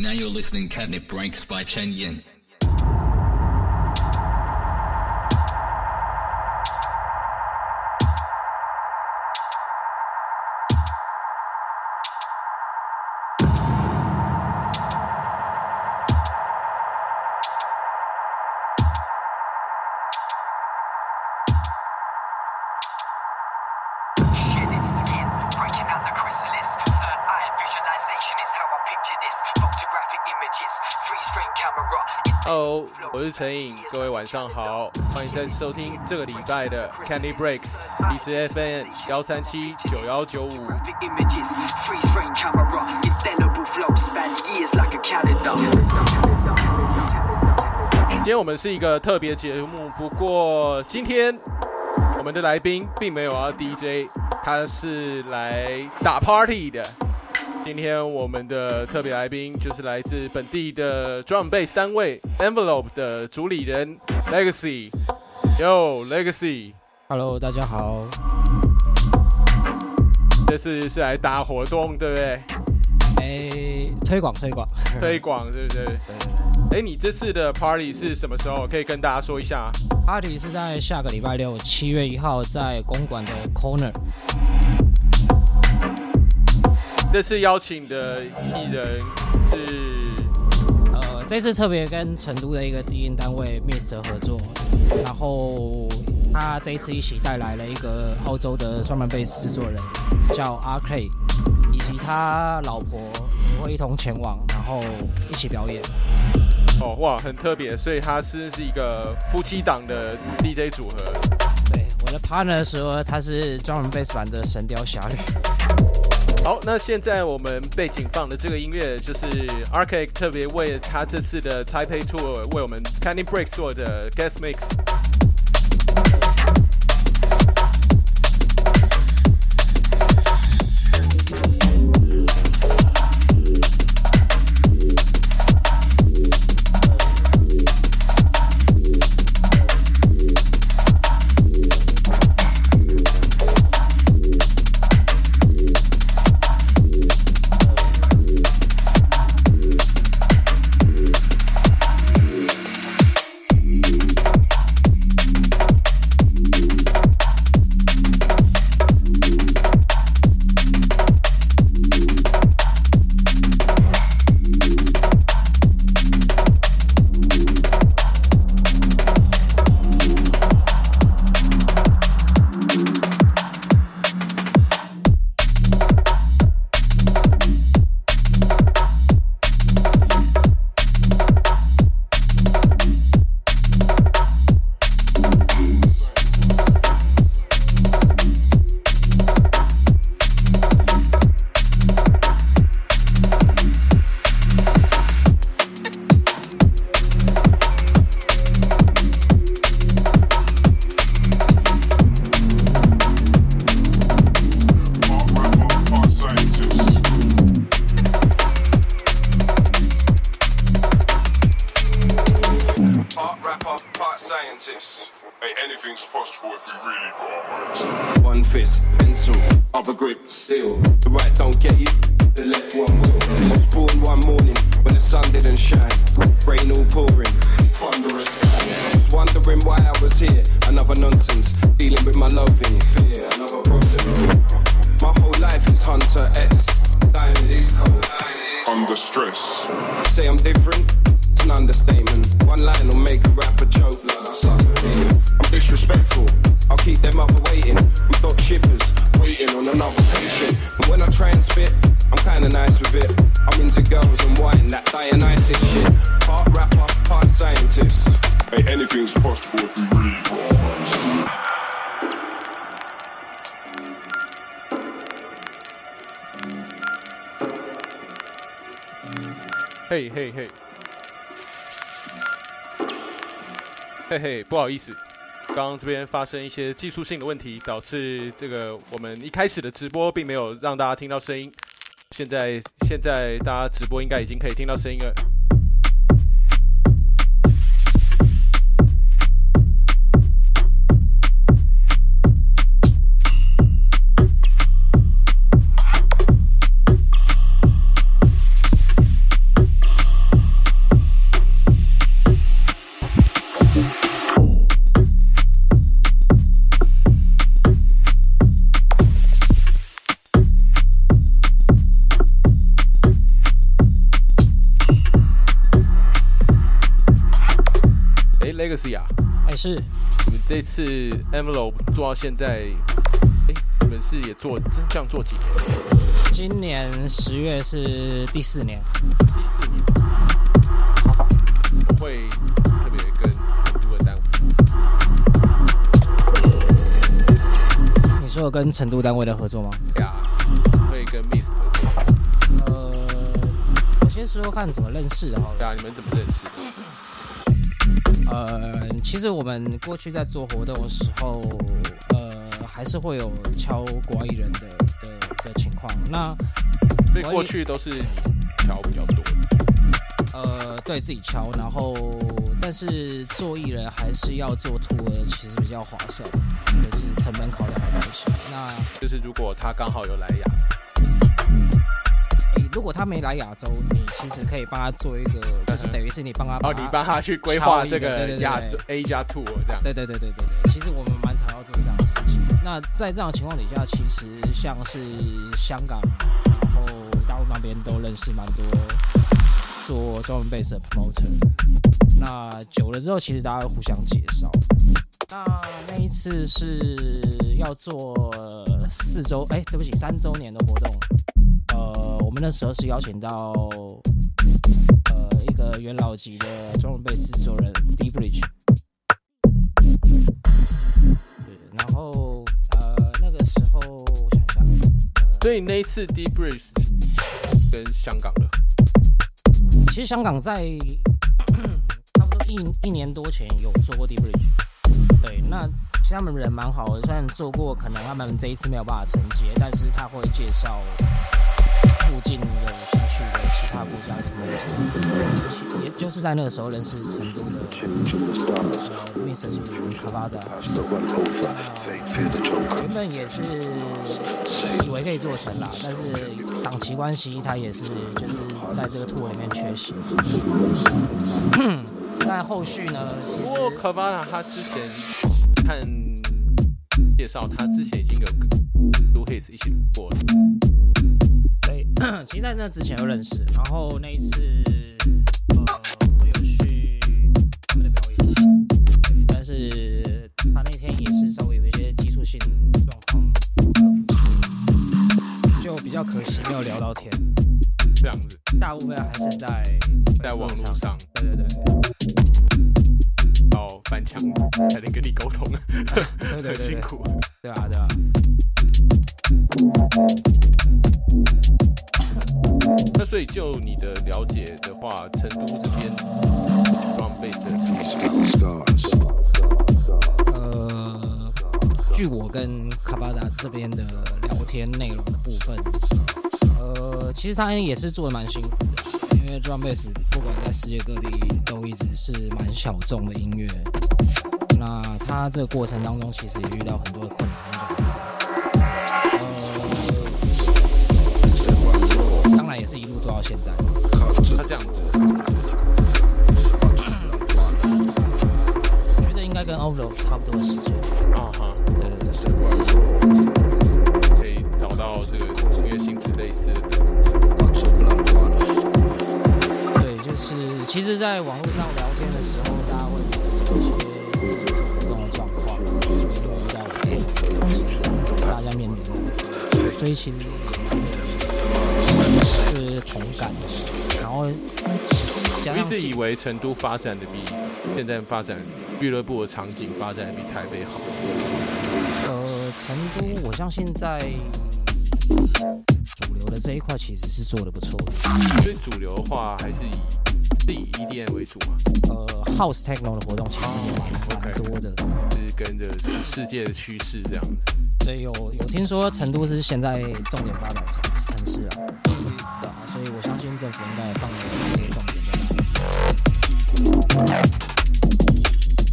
Now you're listening Catnip Breaks by Chen Yin. 陈颖，各位晚上好，欢迎再次收听这个礼拜的 Candy Breaks，荔枝 FM 幺三七九幺九五。今天我们是一个特别节目，不过今天我们的来宾并没有要 DJ，他是来打 party 的。今天我们的特别来宾就是来自本地的 drum bass 单位 Envelope 的主理人 Legacy。Yo Legacy，Hello，大家好。这次是来打活动，对不对？哎、推广推广。推广，对不对？哎，你这次的 party 是什么时候？可以跟大家说一下。Party 是在下个礼拜六，七月一号，在公馆的 Corner。这次邀请的艺人是呃，这次特别跟成都的一个基因单位 Mist 合作，然后他这一次一起带来了一个澳洲的专门贝斯制作人，叫 R K，以及他老婆也会一同前往，然后一起表演。哦哇，很特别，所以他是是一个夫妻档的 DJ 组合。对，我的 partner 说他是专门贝斯版的《神雕侠侣》。好，那现在我们背景放的这个音乐就是 Arcade 特别为他这次的 Taipei Tour 为我们 Candy Break 做的 Guest Mix。Wondering why I was here. Another nonsense, dealing with my loving fear. Another problem. My whole life is Hunter S. Dying in this cold. Under stress. Say I'm different, it's an understatement. One line will make a rapper choke like I suffocating. I'm disrespectful, I'll keep them other waiting. I'm dog shippers, waiting on another patient. And when I try and spit, I'm kinda nice with it. I'm into girls and wine, that Dionysus shit. Part rapper, part scientist. Hey, anything's possible if we really put our minds to it. Hey 嘿嘿嘿，嘿嘿，不好意思，刚刚这边发生一些技术性的问题，导致这个我们一开始的直播并没有让大家听到声音。现在现在大家直播应该已经可以听到声音了。啊，哎、是你们这次 Envelope 做到现在，哎，你们是也做这这样做几年？今年十月是第四年，第四年，我会特别跟成都的单位你说有跟成都单位的合作吗？对啊，会跟 Miss 合作。呃，我先说说看怎么认识的好了。对啊，你们怎么认识的？呃，其实我们过去在做活动的时候，呃，还是会有敲国外艺人的的的情况。那所以过去都是你调比较多。呃，对自己敲，然后但是做艺人还是要做 tour，其实比较划算，就是成本考量的关系。那就是如果他刚好有来亚，诶，如果他没来亚洲，你其实可以帮他做一个，就是等于是你帮他哦，你帮他去规划这个亚洲 A 加 Tour 这样。对对对对对对，其实我们蛮常要做这样的事情。那在这样的情况底下，其实像是香港，然后大陆那边都认识蛮多做中文 base 的 promoter。那久了之后，其实大家会互相介绍。那那一次是要做四周，哎，对不起，三周年的活动。呃，我们那时候是邀请到呃一个元老级的中文贝斯制作人 D Bridge。对，然后呃那个时候我想一下，呃，所以那一次 D Bridge 跟香港的，其实香港在 差不多一一年多前有做过 D Bridge，对，那其实他们人蛮好的，虽然做过，可能他们这一次没有办法承接，但是他会介绍附近有兴趣的其他国家的朋友，也就是在那个时候认识成都的 Miss 是卡巴达。原本也是以为可以做成啦，但是档期关系，他也是就是在这个 tour 里面缺席。在后续呢，不过 k a v a n a 他之前看介绍，他之前已经有跟 Do His 一起过了。对，其实在那之前就认识，然后那一次，呃，我有去他们的表演，对，但是他那天也是稍微有一些技术性状况，就比较可惜没有聊到天，这样子，大部分还是在在网络上他也是做的蛮辛苦的，因为 drum bass 不管在世界各地都一直是蛮小众的音乐。那他这个过程当中，其实也遇到很多的困难当然也是一路做到现在。他这样子，我觉得应该跟 Overload 差不多的时间。啊哈，对对对。可以找到这个音乐性质类似的。是其实，在网络上聊天的时候，大家会有一些不同的状况，就是会遇到的大家面临的问题，所以其实是同感，然后我一直以为成都发展的比现在发展俱乐部的场景发展的比台北好。呃，成都，我相信在主流的这一块其实是做的不错的。所以主流的话还是以是以 EDM 为主嘛，呃，House Techno 的活动其实也蛮蛮多的。就是跟着世界的趋势这样子。所以有有听说成都是现在重点发展城城市啊，对啊，所以我相信政府应该放了一些重点在那里。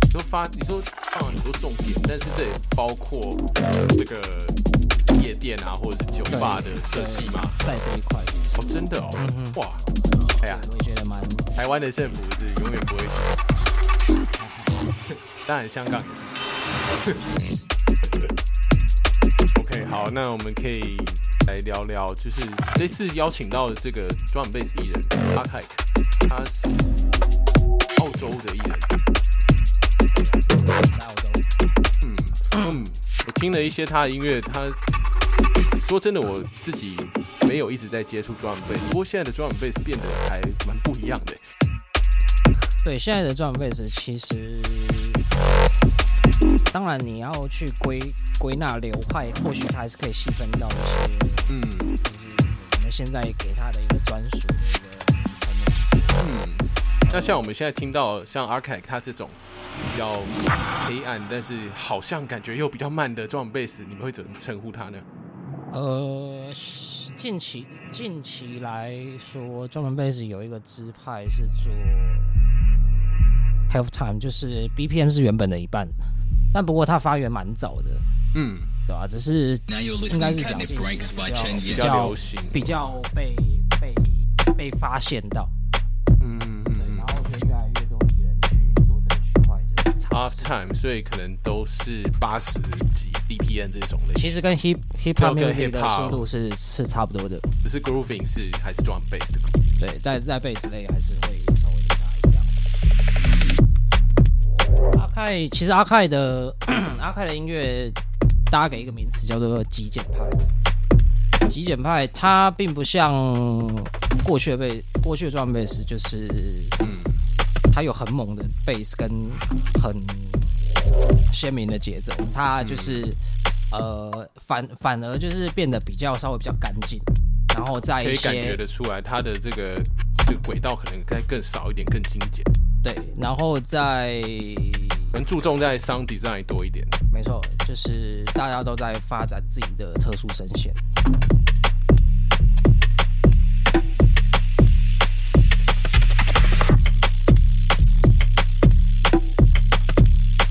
你说发，你说放了很多重点，但是这也包括这个夜店啊，或者是酒吧的设计嘛。在这一块，哦，真的哦，嗯哇，哎呀，我也觉得蛮台湾的政府是永远不会 当然香港也是。OK，好，那我们可以来聊聊，就是这次邀请到的这个 drum bass 艺人阿凯，他是澳洲的艺人，在澳洲。嗯嗯，我听了一些他的音乐，他说真的，我自己没有一直在接触 drum bass，不过现在的 drum bass 变得还蛮不一样的。对，现在的 drum bass 其实，当然你要去归归纳流派，或许它还是可以细分到一些，嗯就是我们现在给它的一个专属的一个名称。嗯，那像我们现在听到像 Arcade 他这种比较黑暗，但是好像感觉又比较慢的 drum bass，你们会怎么称呼它呢？呃，近期近期来说，专门 base 有一个支派是做 half time，就是 BPM 是原本的一半，但不过它发源蛮早的，嗯，对吧、只是应该是讲比较比较比较被被被发现到，，half time，所以可能都是八十几 BPM 这种类型。其实跟 hip hip hop 跟 music 的速度是是差不多的，只是 grooving 是还是 drum bass 的。对，但是在贝斯类还是会稍微的大一样。阿凯其实阿凯的 阿凯的音乐，大家给一个名词叫做极简派。极简派它并不像过去的贝过去的 drum bass，就是嗯它有很猛的 bass 跟很鲜明的节奏，它就是、呃反反而就是变得比较稍微比较干净，然后在一可以感觉得出来，它的这个这个轨道可能该更少一点，更精简，对，然后在可能注重在 sound design 多一点。没错，就是大家都在发展自己的特殊声线。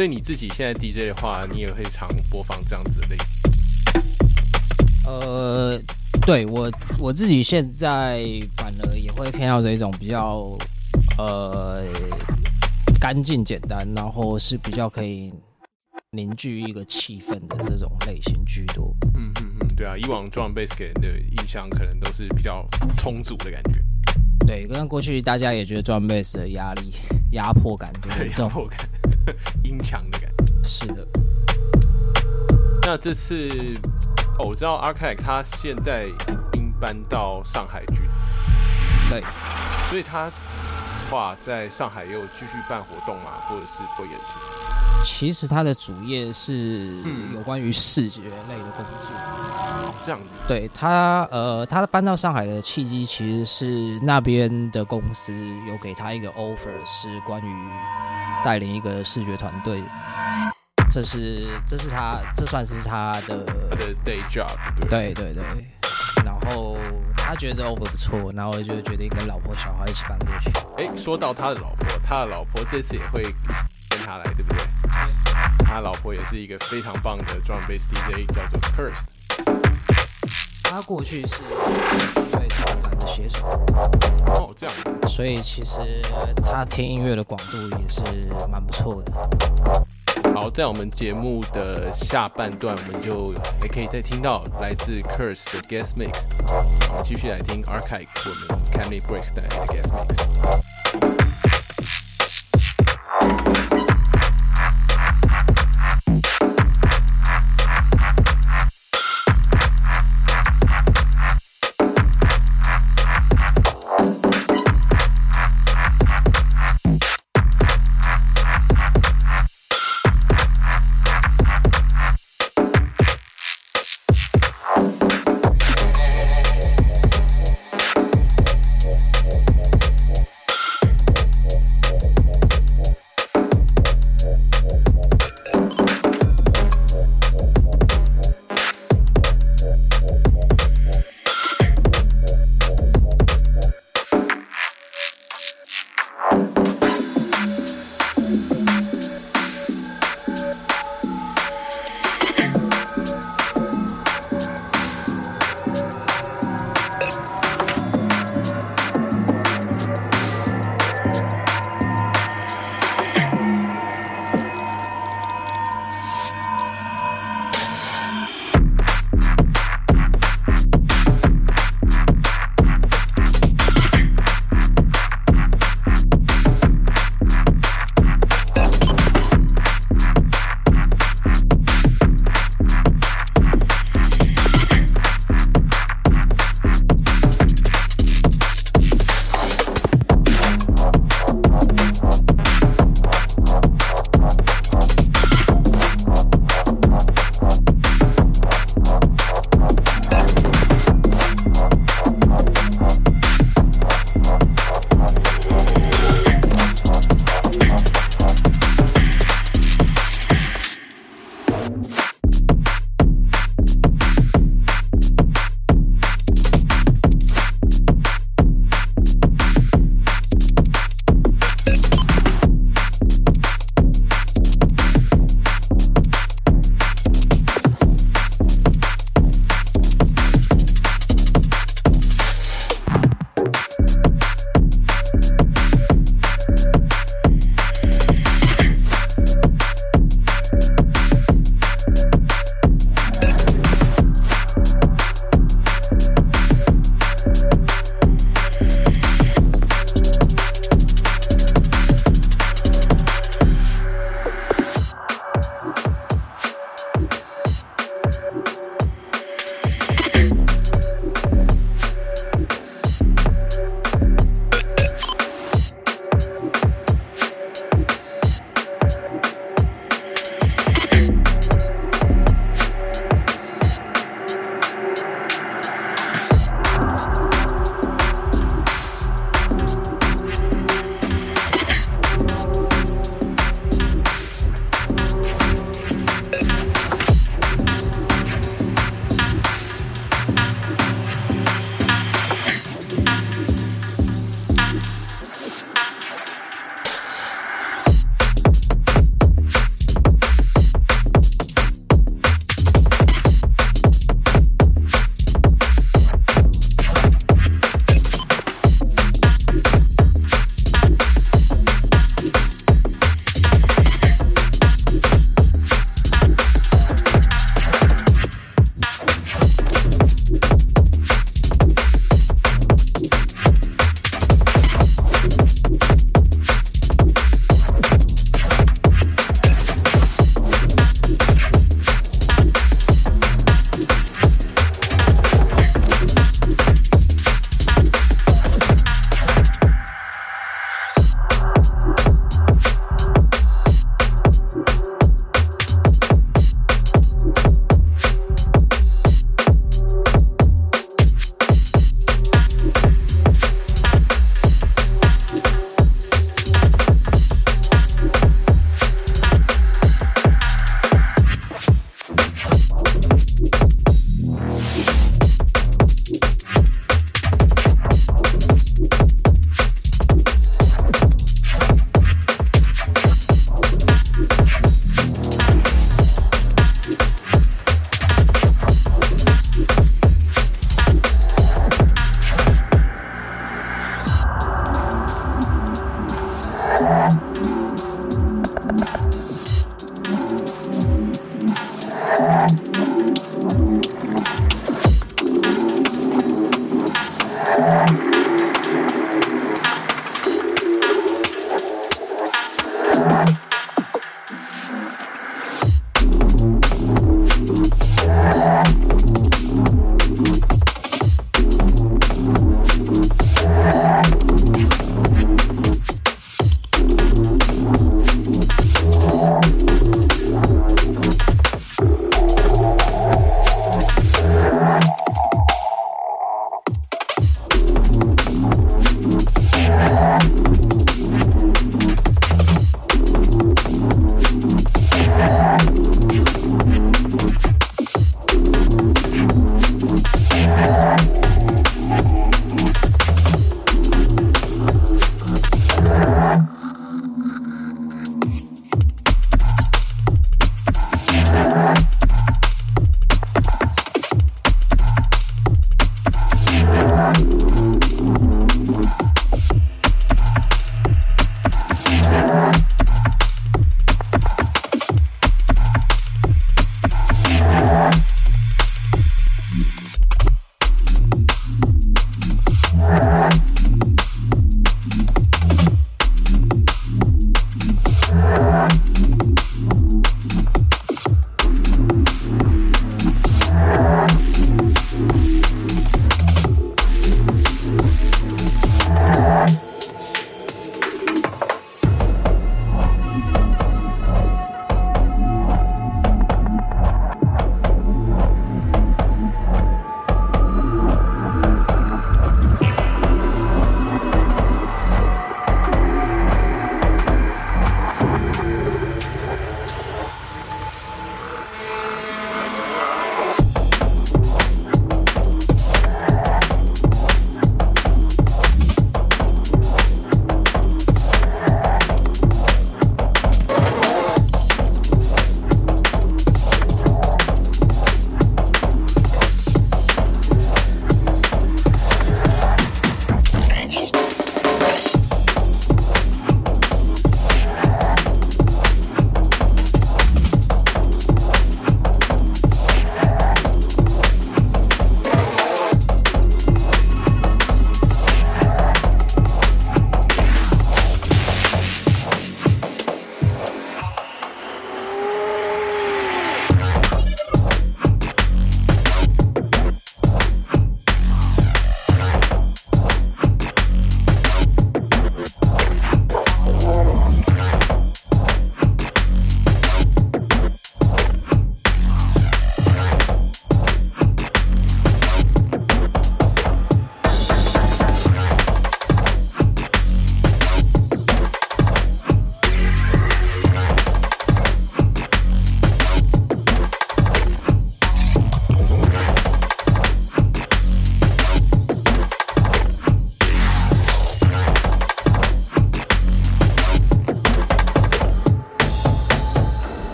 所以你自己现在 DJ 的话，你也会常播放这样子的类型。呃，对我我自己现在反而也会偏好这一种比较呃干净简单，然后是比较可以凝聚一个气氛的这种类型居多。嗯嗯嗯，对啊，以往 drum bass 给人的印象可能都是比较充足的感觉，对，跟过去大家也觉得 drum bass 的压力、压迫感就很压。迫感，阴强的感觉。是的，那这次、哦、我知道 Arcade 他现在已经搬到上海去，对。所以他话在上海也有继续办活动啊，或者是做演出。其实他的主业是嗯有关于视觉类的工作。这样子，对他，呃，他搬到上海的契机其实是那边的公司有给他一个 offer，是关于带领一个视觉团队。这是，这是他，这算是他的，他的 day job，对对对对。然后他觉得这 offer 不错，然后就决定跟老婆小孩一起搬过去。哎，说到他的老婆，他的老婆这次也会跟他来，对不对？他老婆也是一个非常棒的 drum bass DJ，叫做 Cursed。他过去是对超男的写手，哦，这样子，所以其实他听音乐的广度也是蛮不错的。好，在我们节目的下半段，我们就还可以再听到来自 Curse 的 Guest Mix。我们继续来听 Archive 我们 Candy Breaks 带来的 Guest Mix。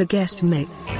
The guest mix.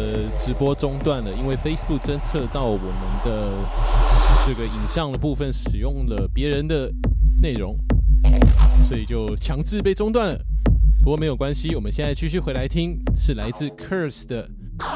直播中断了，因为 Facebook 侦测到我们的这个影像的部分使用了别人的内容，所以就强制被中断了。不过没有关系，我们现在继续回来听，是来自 Curse 的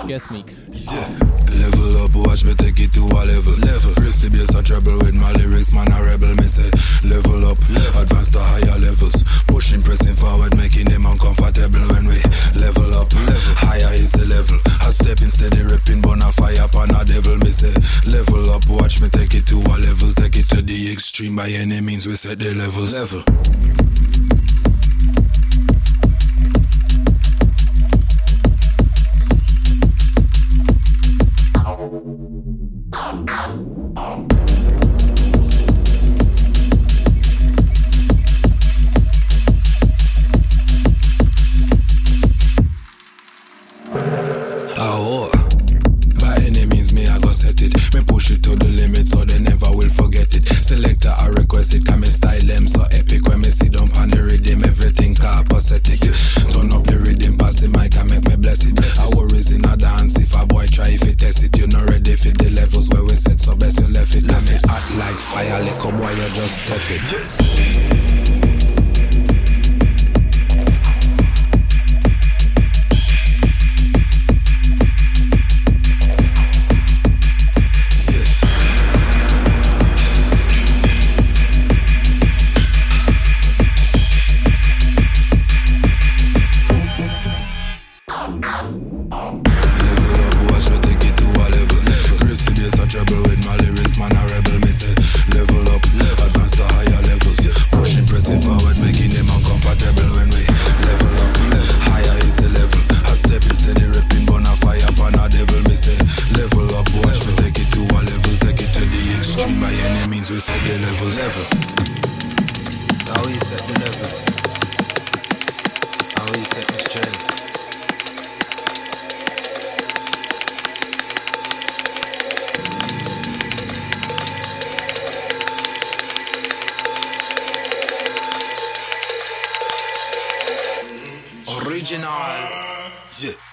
Guest Mix。Level up, watch me take it to a level. Level. Raise the bass and treble with my lyrics, man. A rebel, me say. Level up, level. advance to higher levels. Pushing, pressing forward, making them uncomfortable when we level up. Level. Higher is the level. I step in steady, ripping, burn a fire upon a devil, me say. Level up, watch me take it to a level. Take it to the extreme by any means, we set the levels. Level. It. Original. Yeah.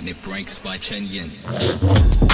Listening Catnip Breaks by Chen Yin.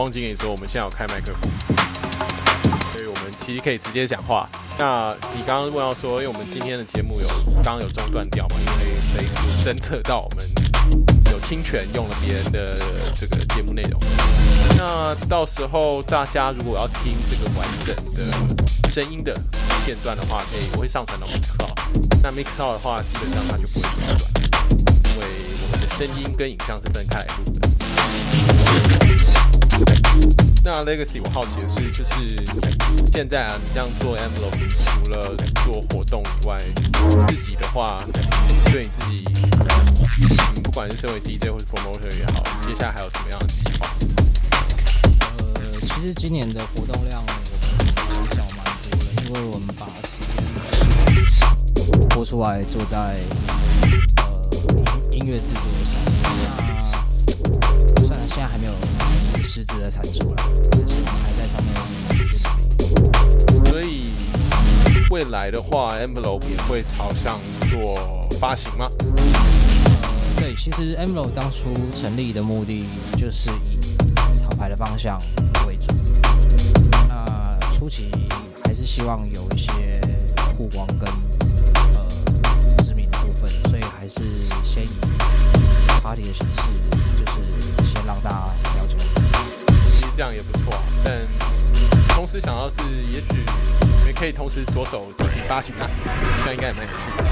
忘记跟你说，我们现在有开麦克风，所以我们其实可以直接讲话。那你刚刚问到说，因为我们今天的节目有刚刚有中断掉嘛，因为 Facebook 侦测到我们有侵权用了别人的这个节目内容。那到时候大家如果要听这个完整的声音的片段的话，可以我会上传到 Mixo。那 Mixo 的话，基本上它就不会中断，因为我们的声音跟影像是分开来录的。那 Legacy，我好奇的是，就是现在啊，你这样做 Envelope，除了做活动以外，自己的话，对你自己，嗯，不管是身为 DJ 或者 promoter 也好，接下来还有什么样的计划？呃，其实今年的活动量我们减少蛮多的，因为我们把时间拨出来做在呃音乐制作上。那实质的产出了，但是还在上面。所以未来的话，Envelope 也会朝向做发行吗？对，其实 Emlo 当初成立的目的就是以潮牌的方向为主。那初期还是希望有一些曝光跟呃知名的部分，所以还是先以 party 的形式，就是先让大家了解。这样也不错啊，但同时想要是，也许你们可以同时着手进行发行啊，这样应该也蛮有趣的。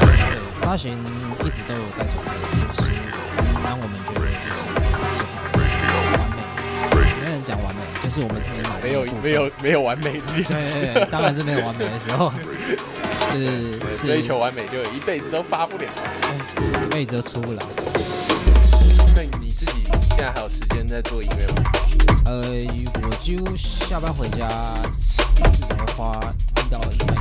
对，发行一直都有在准备，就是当我们觉得就是完美，没人讲完美，就是我们自己买没有没有没有完美这件对事，当然是没有完美的时候，是是追求完美就一辈子都发不了。一辈子都出不来。那你自己现在还有时间在做音乐吗？呃，我几乎下班回家至少会花一到一百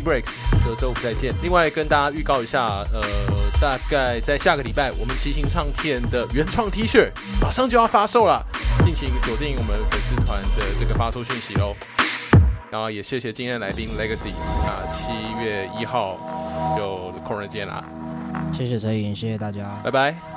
Breaks 这周五再见。另外跟大家预告一下，呃，大概在下个礼拜，我们骑行唱片的原创 T 恤马上就要发售了，敬请锁定我们粉丝团的这个发售讯息喽。然后也谢谢今天的来宾 Legacy 啊，七月一号就空人见啦，谢谢陈颖，谢谢大家，拜拜。